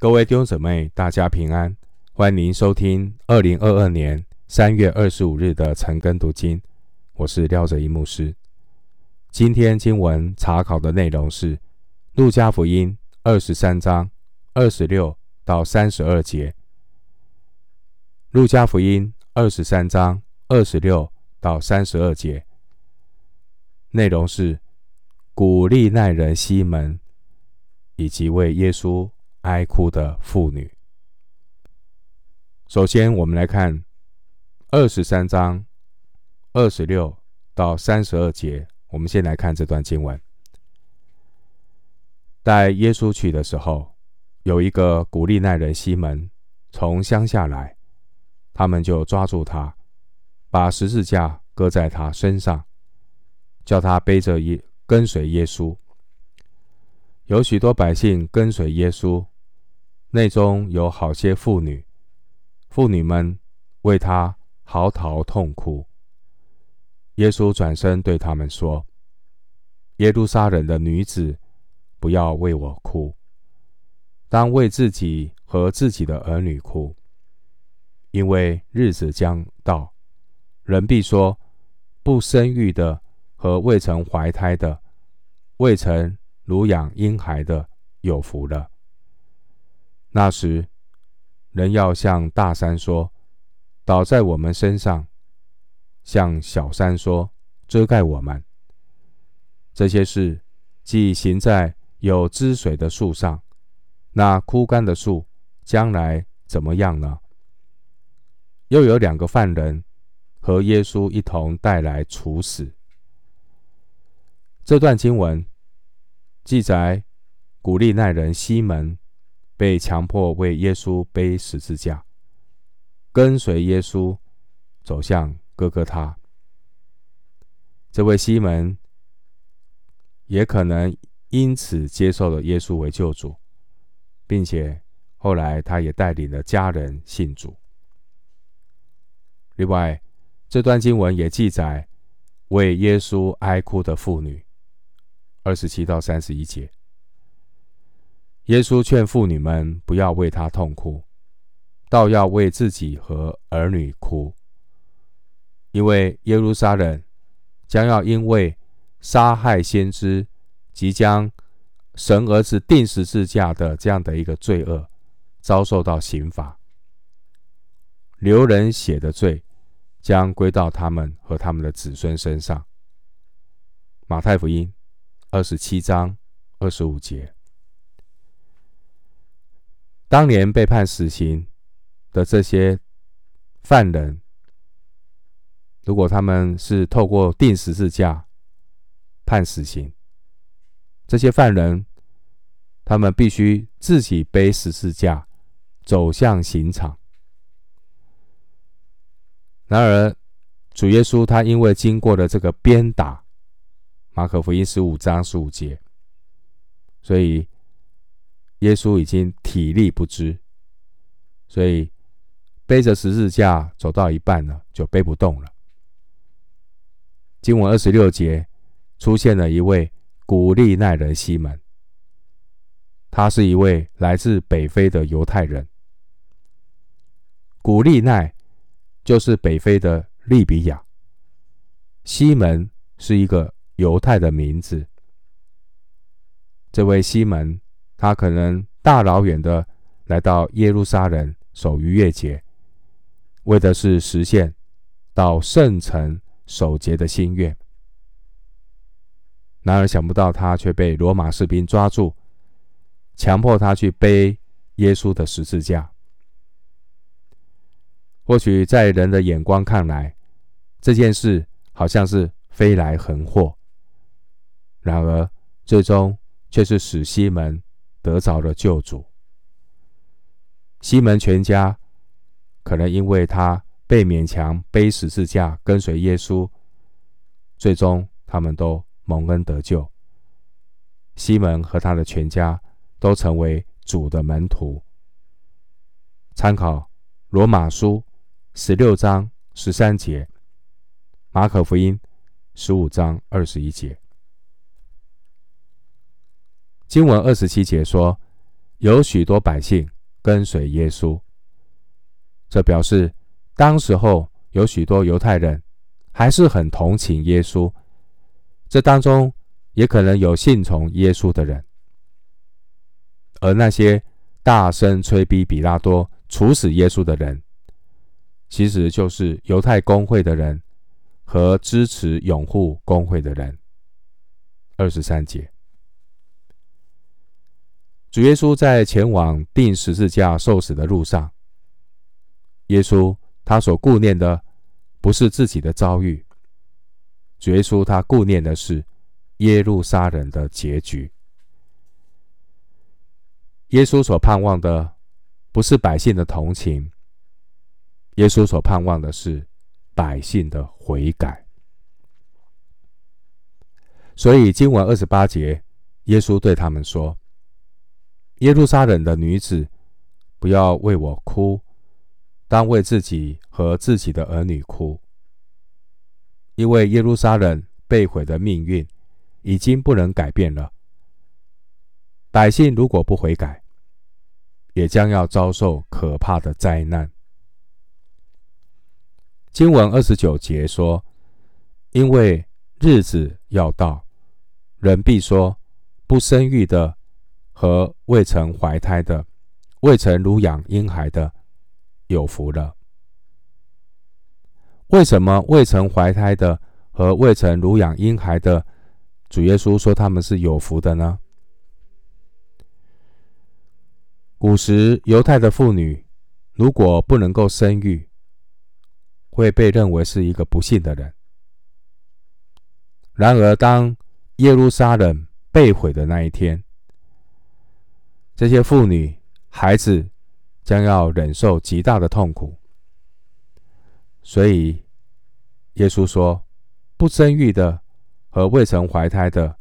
各位弟兄姊妹，大家平安！欢迎收听二零二二年三月二十五日的晨更读经。我是廖哲一牧师。今天经文查考的内容是《路加福音》二十三章二十六到三十二节。《路加福音》二十三章二十六到三十二节内容是古利奈人西门以及为耶稣。哀哭的妇女。首先，我们来看二十三章二十六到三十二节。我们先来看这段经文。带耶稣去的时候，有一个古利奈人西门从乡下来，他们就抓住他，把十字架搁在他身上，叫他背着耶跟随耶稣。有许多百姓跟随耶稣，内中有好些妇女，妇女们为他嚎啕痛哭。耶稣转身对他们说：“耶路撒冷的女子，不要为我哭，当为自己和自己的儿女哭，因为日子将到，人必说，不生育的和未曾怀胎的，未曾。”如养婴孩的有福了。那时，人要向大山说：“倒在我们身上；向小山说：遮盖我们。”这些事既行在有汁水的树上，那枯干的树将来怎么样呢？又有两个犯人和耶稣一同带来处死。这段经文。记载，古利奈人西门被强迫为耶稣背十字架，跟随耶稣走向哥哥他。这位西门也可能因此接受了耶稣为救主，并且后来他也带领了家人信主。另外，这段经文也记载为耶稣哀哭的妇女。二十七到三十一节，耶稣劝妇女们不要为他痛哭，倒要为自己和儿女哭，因为耶路撒冷将要因为杀害先知、即将神儿子钉十字架的这样的一个罪恶，遭受到刑罚，流人血的罪将归到他们和他们的子孙身上。马太福音。二十七章二十五节，当年被判死刑的这些犯人，如果他们是透过钉十字架判死刑，这些犯人他们必须自己背十字架走向刑场。然而，主耶稣他因为经过了这个鞭打。马可福音十五章十五节，所以耶稣已经体力不支，所以背着十字架走到一半了，就背不动了。经文二十六节出现了一位古利奈人西门，他是一位来自北非的犹太人。古利奈就是北非的利比亚，西门是一个。犹太的名字，这位西门，他可能大老远的来到耶路撒冷守逾越节，为的是实现到圣城守节的心愿。然而想不到他却被罗马士兵抓住，强迫他去背耶稣的十字架。或许在人的眼光看来，这件事好像是飞来横祸。然而，最终却是使西门得着了救主。西门全家可能因为他被勉强背十字架跟随耶稣，最终他们都蒙恩得救。西门和他的全家都成为主的门徒。参考罗马书十六章十三节，马可福音十五章二十一节。经文二十七节说：“有许多百姓跟随耶稣。这表示当时候有许多犹太人还是很同情耶稣，这当中也可能有信从耶稣的人，而那些大声催逼比拉多处死耶稣的人，其实就是犹太公会的人和支持拥护公会的人。二十三节，主耶稣在前往钉十字架受死的路上，耶稣他所顾念的不是自己的遭遇，主耶稣他顾念的是耶路撒冷的结局。耶稣所盼望的不是百姓的同情，耶稣所盼望的是百姓的悔改。所以经文二十八节，耶稣对他们说：“耶路撒冷的女子，不要为我哭，当为自己和自己的儿女哭，因为耶路撒冷被毁的命运已经不能改变了。百姓如果不悔改，也将要遭受可怕的灾难。”经文二十九节说：“因为日子要到。”人必说：“不生育的和未曾怀胎的、未曾乳养婴孩的，有福了。”为什么未曾怀胎的和未曾乳养婴孩的，主耶稣说他们是有福的呢？古时犹太的妇女如果不能够生育，会被认为是一个不幸的人。然而当耶路撒冷被毁的那一天，这些妇女、孩子将要忍受极大的痛苦。所以，耶稣说：“不生育的和未曾怀胎的、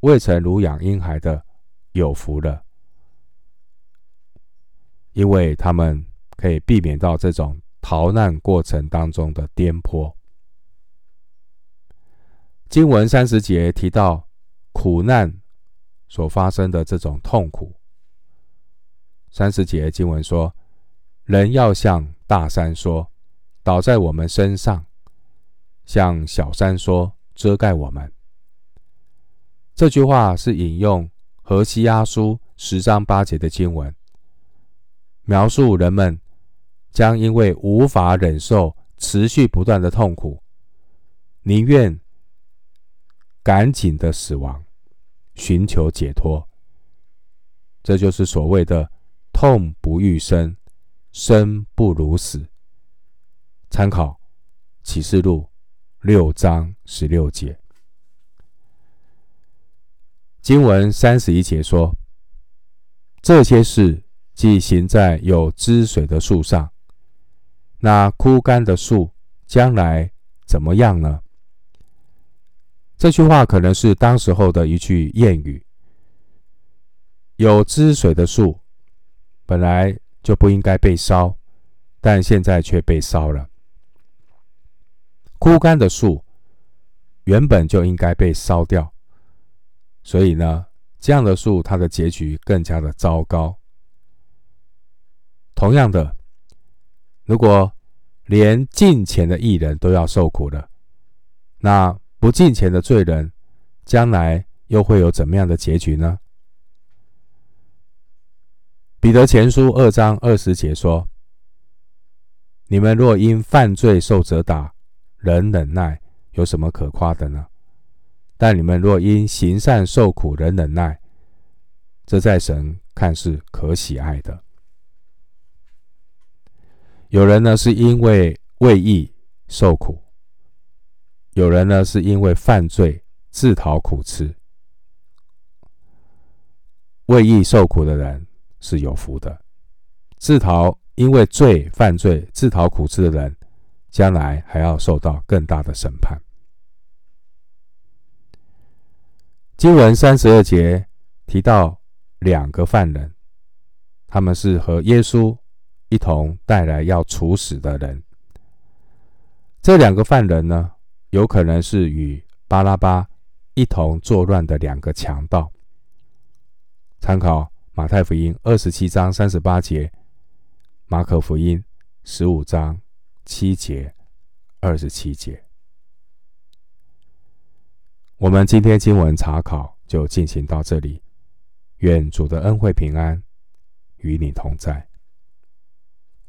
未曾乳养婴孩的，有福了，因为他们可以避免到这种逃难过程当中的颠簸。”经文三十节提到苦难所发生的这种痛苦。三十节经文说：“人要向大山说，倒在我们身上；向小山说，遮盖我们。”这句话是引用何西阿书十章八节的经文，描述人们将因为无法忍受持续不断的痛苦，宁愿。赶紧的死亡，寻求解脱，这就是所谓的“痛不欲生，生不如死”。参考启示录六章十六节，经文三十一节说：“这些事既行在有汁水的树上，那枯干的树将来怎么样呢？”这句话可能是当时候的一句谚语。有汁水的树本来就不应该被烧，但现在却被烧了。枯干的树原本就应该被烧掉，所以呢，这样的树它的结局更加的糟糕。同样的，如果连敬虔的艺人都要受苦了，那，不敬虔的罪人，将来又会有怎么样的结局呢？彼得前书二章二十节说：“你们若因犯罪受责打，仍忍耐，有什么可夸的呢？但你们若因行善受苦，仍忍耐，这在神看是可喜爱的。”有人呢，是因为为义受苦。有人呢，是因为犯罪自讨苦吃，为义受苦的人是有福的；自讨因为罪犯罪自讨苦吃的人，将来还要受到更大的审判。经文三十二节提到两个犯人，他们是和耶稣一同带来要处死的人。这两个犯人呢，有可能是与巴拉巴一同作乱的两个强盗。参考马太福音二十七章三十八节，马可福音十五章七节、二十七节。我们今天经文查考就进行到这里，愿主的恩惠平安与你同在。